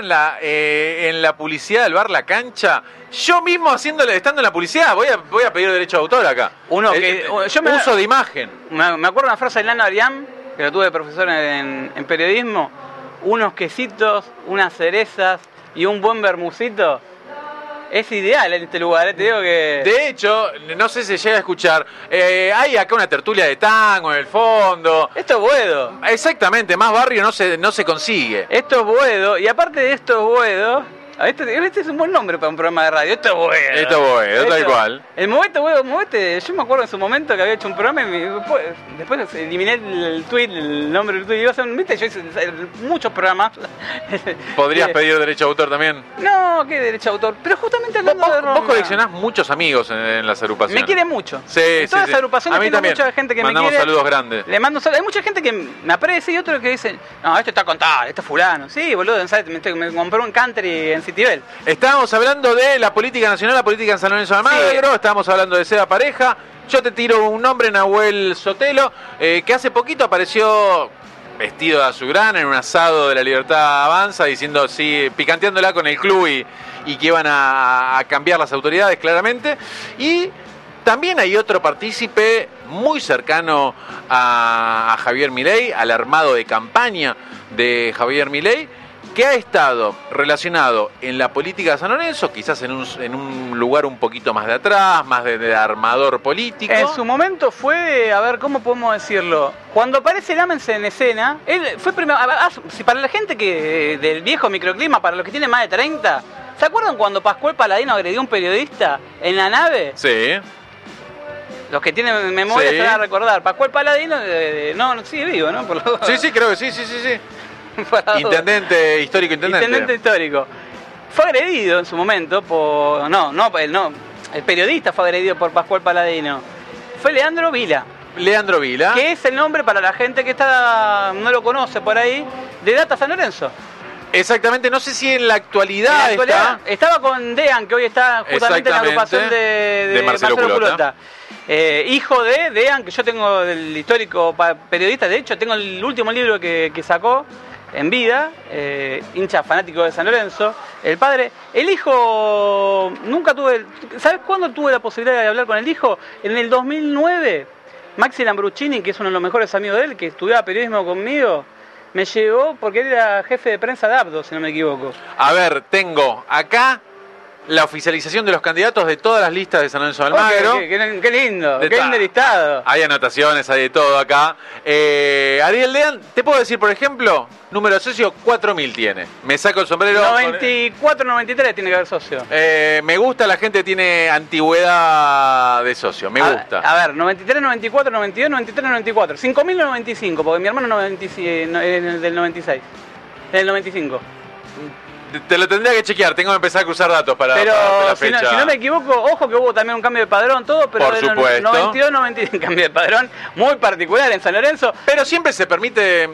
En la, eh, en la publicidad del bar La Cancha. Yo mismo haciéndole, estando en la publicidad, voy a, voy a pedir derecho de autor acá. Uno que, yo me, uso de imagen. Me, acuerdo una frase de Lana Ariam, que lo tuve de profesor en, en, periodismo. Unos quesitos, unas cerezas y un buen bermucito. Es ideal en este lugar, eh, te digo que... De hecho, no sé si llega a escuchar, eh, hay acá una tertulia de tango en el fondo. Esto es Boedo. Exactamente, más barrio no se, no se consigue. Esto es Boedo, y aparte de esto es Boedo, este, este, es un buen nombre para un programa de radio. Esto es bueno. Esto es bueno, tal cual. El Movete, huevo, Movete. Yo me acuerdo en su momento que había hecho un programa y después, después eliminé el tweet, el nombre del tweet. Iba a hacer, ¿viste? Yo hice muchos programas. [LAUGHS] ¿Podrías pedir derecho de autor también? No, ¿qué derecho de autor? Pero justamente hablando ¿Vos, de Vos coleccionás muchos amigos en, las agrupaciones. Me quieren mucho. Sí, en todas sí, las agrupaciones a mí también. mucha gente que Mandamos me quiere. saludos grandes. Le mando saludos. Hay mucha gente que me aprecia y otros que dicen, no, esto está contado, esto es fulano. Sí, boludo, ¿sabes? Me, estoy- me compré un country en Citibel. Estábamos hablando de la política nacional, la política en San Lorenzo de Almagro, estábamos hablando de Seda Pareja. Yo te tiro un nombre, Nahuel Sotelo, eh, que hace poquito apareció vestido de azulgrana en un asado de la Libertad Avanza, diciendo, sí, picanteándola con el club y, y que iban a, a cambiar las autoridades, claramente. Y también hay otro partícipe muy cercano a, a Javier Milei, al armado de campaña de Javier Milei, que ha estado relacionado en la política de San Lorenzo, quizás en un, en un lugar un poquito más de atrás, más de, de armador político. En su momento fue, a ver, ¿cómo podemos decirlo? Cuando aparece Lamens en escena, él fue primero. ah, Si para la gente que del viejo microclima, para los que tienen más de 30, ¿se acuerdan cuando Pascual Paladino agredió a un periodista en la nave? Sí, Los que tienen memoria Sí. se van a recordar. Pascual Paladino, eh, no, no, sigue vivo, ¿no? Por lo- sí, [LAUGHS] sí, creo que sí, sí, sí, sí. [LAUGHS] Intendente, histórico intendente. Intendente histórico. Fue agredido en su momento por. No, no, el, no. El periodista fue agredido por Pascual Paladino. Fue Leandro Vila. Leandro Vila. que es el nombre para la gente que está no lo conoce por ahí, de Data San Lorenzo. Exactamente, no sé si en la actualidad, En la actualidad, está. estaba con Dean, que hoy está justamente en la agrupación de, de De Marcelo Culota. Eh, hijo de Dean, que yo tengo del histórico periodista, de hecho tengo el último libro que, que sacó en vida, eh, hincha fanático de San Lorenzo, el padre. El hijo, nunca tuve, ¿sabes cuándo tuve la posibilidad de hablar con el hijo? En el 2009, Maxi Lambruccini, que es uno de los mejores amigos de él, que estudiaba periodismo conmigo, me llevó porque él era jefe de prensa de Abdo, si no me equivoco. A ver, tengo acá la oficialización de los candidatos de todas las listas de San Lorenzo de Almagro. Oh, qué, qué- qué lindo, De qué lindo listado. Hay anotaciones, hay de todo acá. Eh, Ariel Dean, te puedo decir, por ejemplo, número de socio 4000 tiene. Me saco el sombrero. 94, 93 tiene que haber socio. Eh, me gusta la gente tiene antigüedad de socio, me A- gusta. A, ver, 93, 94, 92, 93, 94. 5000 o 95, porque mi hermano 96, no, es del 96. Del 95. Te- lo tendría que chequear, tengo que empezar a cruzar datos para, Pero para la si no, fecha. si no me equivoco, ojo que hubo también un cambio de padrón, todo, pero Por supuesto. 92, 95, [LAUGHS] cambio de padrón muy particular en San Lorenzo. Pero siempre se permite,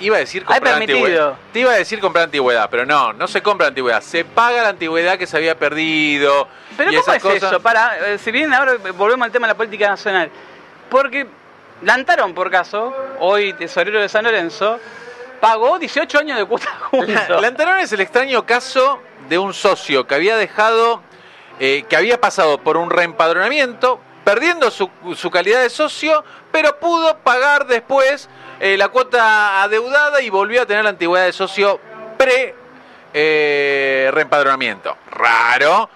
iba a decir comprar antigüedad. Te iba a decir comprar antigüedad, pero no, no se compra antigüedad. Se paga la antigüedad que se había perdido. Pero y ¿cómo esas es cosas. eso? Para, eh, si bien ahora volvemos al tema de la política nacional. Porque Lantarón, por caso, hoy tesorero de San Lorenzo, pagó 18 años de cuota [LAUGHS] juntos. Lantarón es el extraño caso de un socio que había dejado, eh, que había pasado por un reempadronamiento, perdiendo su, calidad de socio, pero pudo pagar después eh, la cuota adeudada y volvió a tener la antigüedad de socio pre eh, reempadronamiento. Raro,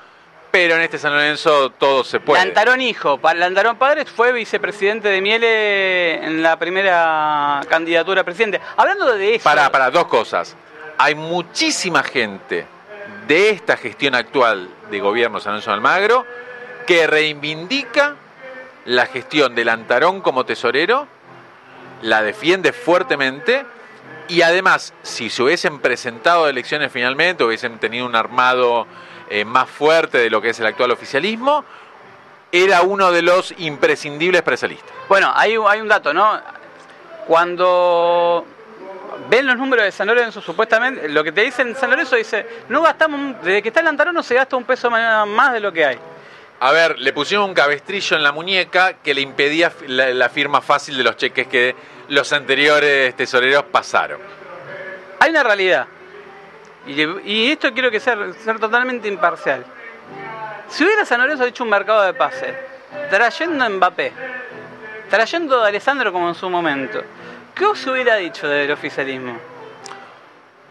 pero en este San Lorenzo todo se puede. Lantarón hijo, Lantarón padre fue vicepresidente de Miele en la primera candidatura a presidente. Hablando de eso, Para, para, dos cosas. Hay muchísima gente de esta gestión actual de gobierno San Lorenzo de Almagro que reivindica la gestión del Antarón como tesorero, la defiende fuertemente y además, si se hubiesen presentado elecciones finalmente, hubiesen tenido un armado eh, más fuerte de lo que es el actual oficialismo, era uno de los imprescindibles presalistas. bueno, hay, un- hay un dato, ¿no? Cuando ven los números de San Lorenzo, supuestamente, lo que te dicen San Lorenzo dice, no gastamos, desde que está el Lantarón no se gasta un peso más de lo que hay. A ver, le pusieron un cabestrillo en la muñeca que le impedía la firma fácil de los cheques que los anteriores tesoreros pasaron. Hay una realidad. Y, y esto quiero que sea ser totalmente imparcial. Si hubiera San Lorenzo hecho un mercado de pase, trayendo a Mbappé, trayendo a Alessandro como en su momento, ¿qué os hubiera dicho del oficialismo?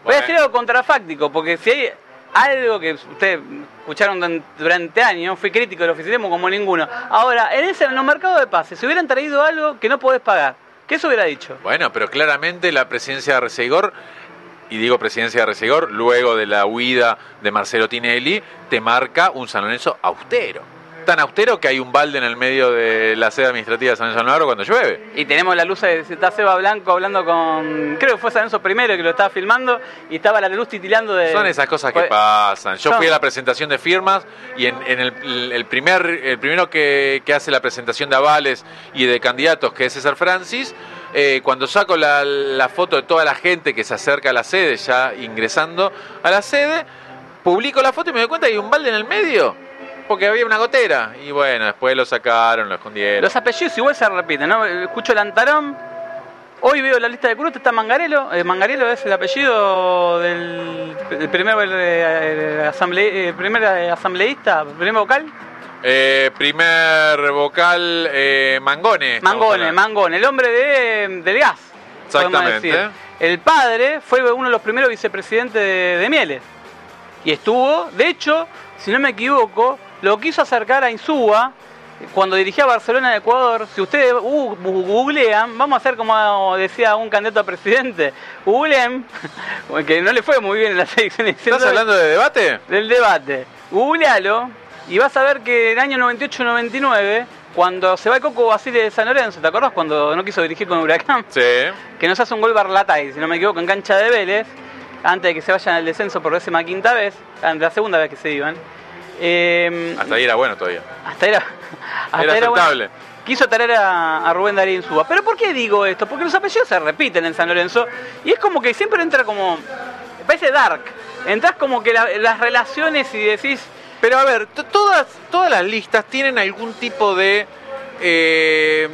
Voy a decir algo contrafáctico, porque si hay, algo que ustedes escucharon duran- durante años, fui crítico del oficialismo como ninguno. Ahora, en, ese, en los mercados de pases, si hubieran traído algo que no podés pagar, ¿qué se hubiera dicho? Bueno, pero claramente la presidencia de Resegor, y digo presidencia de Resegor, luego de la huida de Marcelo Tinelli, te marca un San Lorenzo austero. Tan austero que hay un balde en el medio de la sede administrativa de San Lorenzo Almagro cuando llueve. Y tenemos la luz de está Seba Blanco hablando con. Creo que fue San Lorenzo primero que lo estaba filmando y estaba la luz titilando de. Son esas cosas que Pues- pasan. Yo fui a la presentación de firmas y en, en el, el primer, el primero que, que hace la presentación de avales y de candidatos, que es César Francis, eh, cuando saco la, foto de toda la gente que se acerca a la sede, ya ingresando a la sede, publico la foto y me doy cuenta que hay un balde en el medio. Porque había una gotera. Y bueno, después lo sacaron, lo escondieron. Los apellidos igual se repiten, ¿no? Escucho el Antarón. Hoy veo la lista de Cruz, está Mangarelo. Eh, Mangarelo es el apellido del, del primer, eh, asamble- eh, primer eh, asambleísta, primer vocal. Eh, primer vocal, eh, Mangone. Mangone. Mangone, el hombre de, del gas. Exactamente. El padre fue uno de los primeros vicepresidentes de, de Mieles. Y estuvo, de hecho, si no me equivoco, lo quiso acercar a Insúa cuando dirigía Barcelona en Ecuador. Si ustedes uh, googlean, vamos a hacer como decía un candidato a presidente, googleen, [LAUGHS] que no le fue muy bien en las elecciones. ¿Estás hablando de debate? del debate. Googlealo y vas a ver que en el año 98-99, cuando se va el Coco Basile de San Lorenzo, ¿te acordás cuando no quiso dirigir con Huracán? Sí. [LAUGHS] Que nos hace un gol Barlatay, si no me equivoco, en cancha de Vélez, antes de que se vayan al descenso por décima quinta vez, ah, la segunda vez que se iban. Eh, Hasta ahí era bueno todavía. hasta era, [LAUGHS] hasta Era era bueno. aceptable. Quiso traer a, a Rubén Darío Insúa. ¿Pero por qué digo esto? Porque los apellidos se repiten en San Lorenzo y es como que siempre entra como. Parece dark. Entrás como que la- las relaciones y decís. Pero a ver, to- todas, todas las listas tienen algún tipo de eh,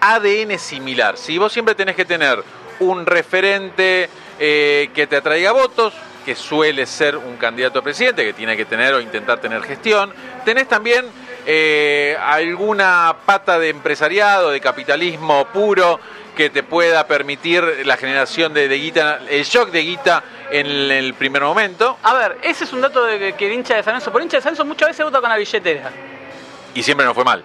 ADN similar. Si vos siempre tenés que tener un referente eh, que te atraiga votos, que suele ser un candidato a presidente, que tiene que tener o intentar tener gestión. Tenés también eh, alguna pata de empresariado, de capitalismo puro, que te pueda permitir la generación de, de guita, el shock de guita en el, el primer momento. A ver, ese es un dato de que, que el hincha de San Lorenzo. Por hincha de San Lorenzo muchas veces vota con la billetera. Y siempre no fue mal.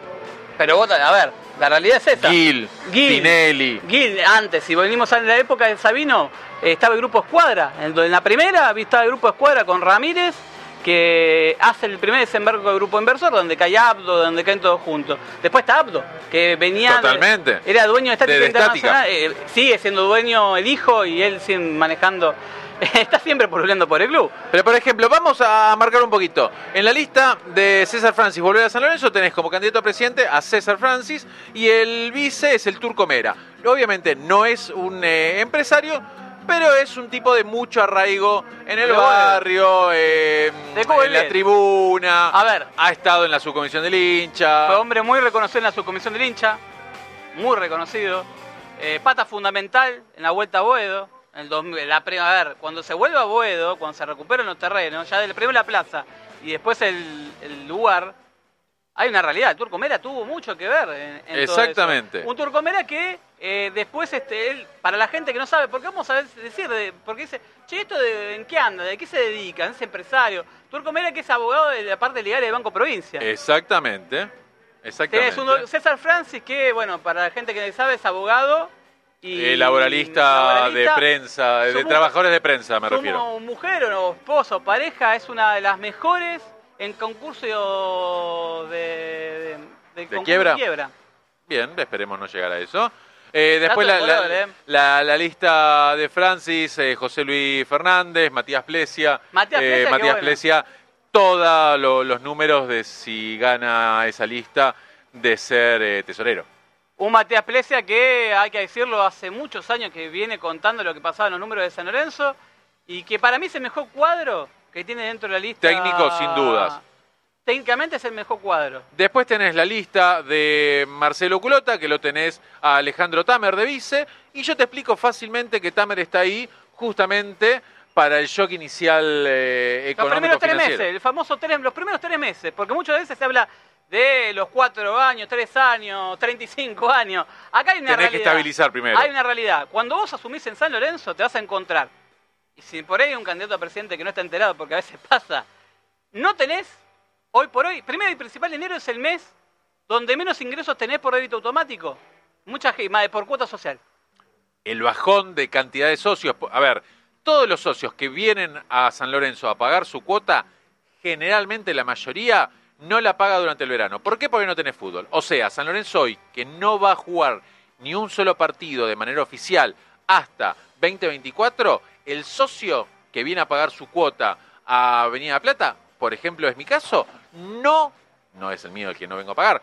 Pero vota, a ver, la realidad es esta. Gil, Gil. Tinelli. Gil, antes, si venimos a la época de Sabino, eh, estaba el grupo Escuadra. En, en la primera estaba el grupo Escuadra con Ramírez, que hace el primer desembarco del grupo inversor, donde cae Abdo, donde caen todos juntos. Después está Abdo, que venía. de- Totalmente. era dueño de Estática De- eh, sigue siendo dueño el hijo y él sigue manejando. [LAUGHS] está siempre poluleando por el club. Pero por ejemplo, vamos a marcar un poquito. En la lista de César Francis volver a San Lorenzo tenés como candidato a presidente a César Francis y el vice es el Turco Mera. Obviamente no es un eh, empresario, pero es un tipo de mucho arraigo en el Pero barrio, eh, en la tribuna. A ver. Ha estado en la subcomisión del hincha. Fue hombre muy reconocido en la subcomisión del hincha, muy reconocido. Eh, pata fundamental en la vuelta a Boedo. En el 2000, la, a ver, cuando se vuelve a Boedo, cuando se recuperan los terrenos, ya del primero la plaza y después el, el lugar, hay una realidad. El Turco Mera tuvo mucho que ver en, en todo Exactamente. eso. Un Turco Mera que eh, después, este, él, para la gente que no sabe, porque vamos a decir, de- porque dice, che, ¿esto de, en qué anda? ¿De qué se dedica? ¿Es empresario? Turco Mera que es abogado de la parte legal del Banco Provincia. Exactamente. Exactamente. Un César Francis que, bueno, para la gente que sabe, es abogado y... Eh, laboralista, de prensa, de Somos- trabajadores de prensa me Como refiero. mujer o no, esposo, pareja, es una de las mejores en concurso de... ¿De, concurso quiebra? quiebra. Bien, esperemos no llegar a eso. Eh, después la, de la- eh. la- la lista de Francis, eh, José Luis Fernández, Matías Plesia. Matías eh, Plesia, Matías. Plesia, todos los números de si gana esa lista de ser eh, tesorero. Un Matías Plesia que, hay que decirlo, hace muchos años que viene contando lo que pasaba en los números de San Lorenzo y que para mí es el mejor cuadro que tiene dentro de la lista. Técnico, sin dudas. Técnicamente es el mejor cuadro. Después tenés la lista de Marcelo Culota, que lo tenés a Alejandro Tamer de vice, y yo te explico fácilmente que Tamer está ahí justamente para el shock inicial eh, Los económico primeros tres meses, el famoso tres, los primeros tres meses, porque muchas veces se habla de los cuatro años, tres años, 35 años. Acá hay una Tenés que realidad. estabilizar primero. Hay una realidad. Cuando vos asumís en San Lorenzo, te vas a encontrar y si por ahí hay un candidato a presidente que no está enterado, porque a veces pasa, no tenés, hoy por hoy, primero y principal, enero es el mes donde menos ingresos tenés por débito automático. Mucha gente, por cuota social. El bajón de cantidad de socios. A ver, todos los socios que vienen a San Lorenzo a pagar su cuota, generalmente la mayoría no la paga durante el verano. ¿Por qué? Porque no tenés fútbol. O sea, San Lorenzo hoy, que no va a jugar ni un solo partido de manera oficial hasta 2024, el socio que viene a pagar su cuota a Avenida Plata, por ejemplo, es mi caso, no, no es el mío el que no vengo a pagar,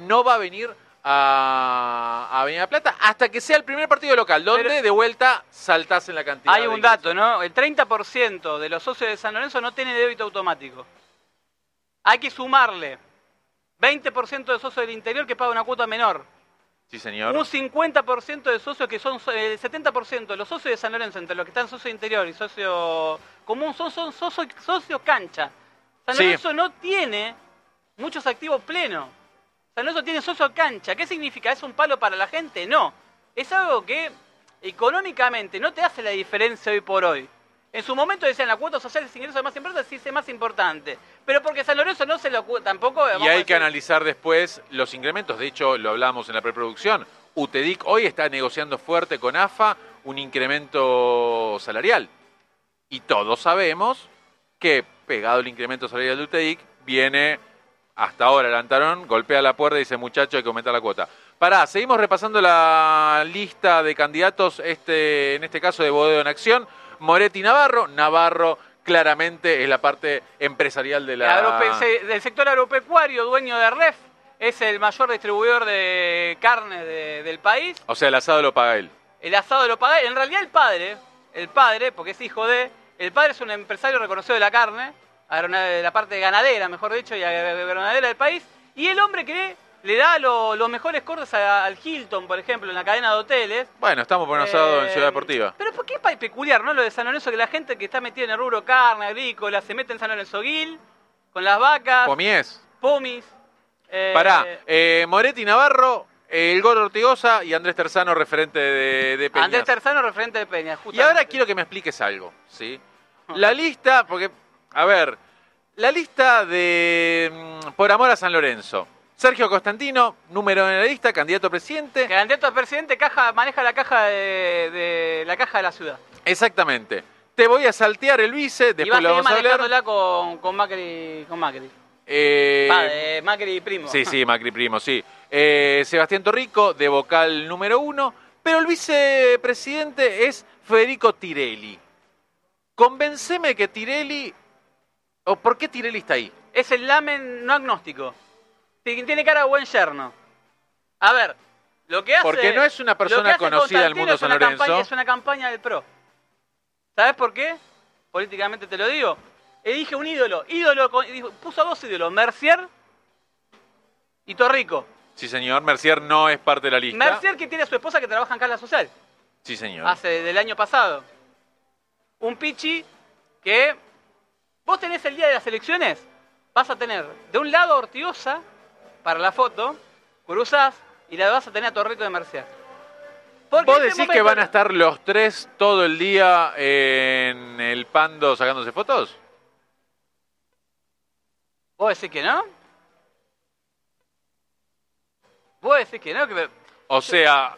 no va a venir a, Avenida Plata hasta que sea el primer partido local, donde de vuelta saltás en la cantidad. Hay un dato, ¿no? El 30% de los socios de San Lorenzo no tiene débito automático. Hay que sumarle 20% de socios del interior que pagan una cuota menor. Sí, señor. Un 50% de socios que son, el 70% de los socios de San Lorenzo, entre los que están socio interior y socio común, son, son socios, cancha. San Lorenzo no tiene muchos activos plenos. San Lorenzo tiene socio cancha. ¿Qué significa? ¿Es un palo para la gente? No. Es algo que económicamente no te hace la diferencia hoy por hoy. En su momento decían la cuota social es ingreso más importante, sí es más importante. Pero porque San Lorenzo no se lo tampoco. Y hay que analizar después los incrementos. De hecho, lo hablamos en la preproducción. UTEDIC hoy está negociando fuerte con AFA un incremento salarial. Y todos sabemos que pegado el incremento salarial de UTEDIC viene hasta ahora el Antarón, golpea la puerta y dice muchacho hay que aumentar la cuota. Pará, seguimos repasando la lista de candidatos, este, en este caso de Bodeo en Acción. Moretti Navarro. Navarro claramente es la parte empresarial de la... del sector agropecuario, dueño de REF, es el mayor distribuidor de carne del país. O sea, el asado lo paga él. El asado lo paga él. En realidad el padre, el padre, porque es hijo de... El padre es un empresario reconocido de la carne, de la parte ganadera, mejor dicho, y ganadera del país. Y el hombre que le da los mejores cortes al Hilton, por ejemplo, en la cadena de hoteles. Bueno, estamos por un asado en Ciudad eh, Deportiva. Pero ¿por qué es peculiar, no? Lo de San Lorenzo, que la gente que está metida en el rubro carne, agrícola, se mete en San Lorenzo Guil, con las vacas. Pomies. Pomis. Eh, Pará, eh, Moretti Navarro, el Gordo Ortigosa y Andrés Terzano, referente de, de Peña. Andrés Terzano, referente de Peña, justamente. Y ahora quiero que me expliques algo, ¿sí? La lista, porque, a ver, la lista de mm, Por Amor a San Lorenzo. Sergio Constantino, número en la lista, candidato a presidente. Candidato a presidente, caja, maneja la caja de, la caja de la ciudad. Exactamente. Te voy a saltear el vice, después lo vamos a hablar. Con, con Macri. Con Macri. Eh, Macri primo. Sí, sí, [LAUGHS] Macri primo, sí. Eh, Sebastián Torrico, de vocal número uno. Pero el vicepresidente es Federico Tirelli. Convenceme que Tirelli. ¿O por qué Tirelli está ahí? Es el lamen no agnóstico tiene cara de buen yerno. A ver, lo que hace. Porque no es una persona conocida del mundo San Lorenzo. es una campaña del PRO. ¿Sabes por qué? Políticamente te lo digo. Elige un ídolo. Ídolo puso a dos ídolos: Mercier y Torrico. Sí, señor. Mercier no es parte de la lista. Mercier que tiene a su esposa que trabaja en Cala Social. Sí, señor. Hace del año pasado. Un pichi que. Vos tenés el día de las elecciones, vas a tener de un lado Ortigosa para la foto, cruzás y la vas a tener a Torrito de Merced. ¿Vos este decís que van a estar los tres todo el día en el pando sacándose fotos? ¿Vos decís que no? ¿Vos decís que no? O sea,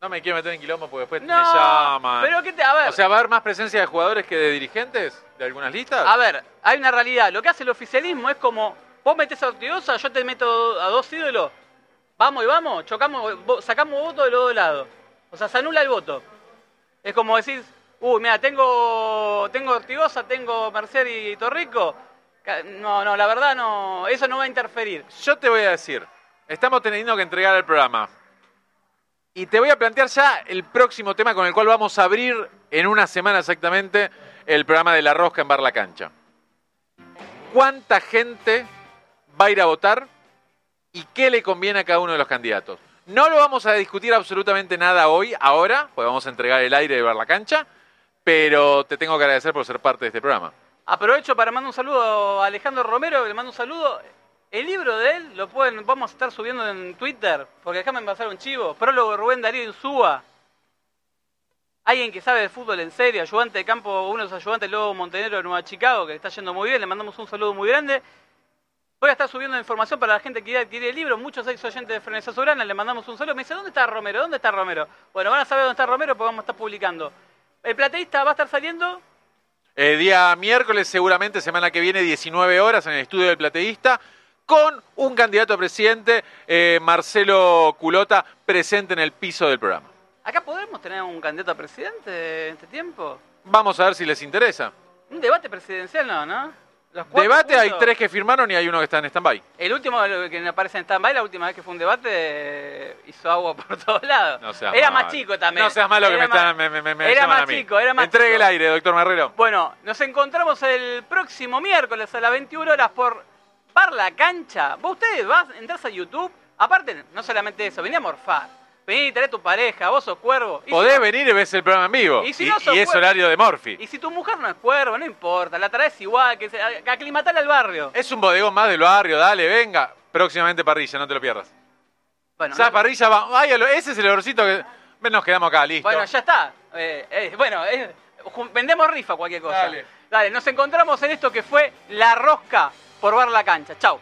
no me quiero meter en quilombo porque después me llaman. Pero ¿qué te... a ver. O sea, ¿va a haber más presencia de jugadores que de dirigentes de algunas listas? A ver, hay una realidad. Lo que hace el oficialismo es como Vos metés a Ortigosa, yo te meto a dos ídolos. Vamos y vamos, chocamos, sacamos votos de los dos lados. O sea, se anula el voto. Es como decir, uy, mira, tengo, tengo Ortigosa, tengo Mercer y Torrico. No, no, la verdad no, eso no va a interferir. Yo te voy a decir, estamos teniendo que entregar el programa. Y te voy a plantear ya el próximo tema con el cual vamos a abrir en una semana exactamente el programa de La Rosca en Bar La Cancha. ¿Cuánta gente va a ir a votar y qué le conviene a cada uno de los candidatos. No lo vamos a discutir absolutamente nada hoy, ahora, pues vamos a entregar el aire de ver la cancha, pero te tengo que agradecer por ser parte de este programa. Aprovecho para mandar un saludo a Alejandro Romero, le mando un saludo. El libro de él lo pueden, vamos a estar subiendo en Twitter, porque déjame pasar un chivo. Prólogo Rubén Darío Insúa. alguien que sabe de fútbol en serio, ayudante de campo, uno de los ayudantes luego Montenegro de Nueva Chicago, que le está yendo muy bien, le mandamos un saludo muy grande. Voy a estar subiendo información para la gente que quiere adquirir el libro. Muchos ex oyentes de Frenesa Sobrana le mandamos un saludo. Me dice, ¿dónde está Romero? ¿Dónde está Romero? Bueno, van a saber dónde está Romero porque vamos a estar publicando. El plateísta va a estar saliendo Eh, día miércoles, seguramente semana que viene, 19 horas en el estudio del plateísta, con un candidato a presidente, eh, Marcelo Culota, presente en el piso del programa. ¿Acá podemos tener un candidato a presidente en este tiempo? Vamos a ver si les interesa. Un debate presidencial no, ¿no? Debate, hay tres que firmaron y hay uno que está en stand-by. El último que aparece en stand-by, la última vez que fue un debate, eh, hizo agua [LAUGHS] por todos lados. No seas era más chico también. No seas malo que me, están, me, me- Era más a mí. chico, era más Entregue chico. el aire, doctor Marrero. Bueno, nos encontramos el próximo miércoles a las 21 horas por Par la Cancha. Vos ustedes vas, entras a YouTube. Aparte, no solamente eso, vení a morfar. Vení, trae tu pareja, vos sos cuervo. Y si Podés no- venir y ves el programa en vivo. Y si Y, no sos y es horario de Morphy. Y si tu mujer no es cuervo, no importa, la traes igual, que se, aclimatala al barrio. Es un bodegón más del barrio, dale, venga. Próximamente parrilla, no te lo pierdas. Bueno, ¿Sabes? no- Parrilla va. Ay, ese es el olorcito que. Nos quedamos acá, listo. Bueno, ya está. Eh, eh, bueno, eh, vendemos rifa cualquier cosa. Dale. Dale, nos encontramos en esto que fue La Rosca por Bar La Cancha. Chau.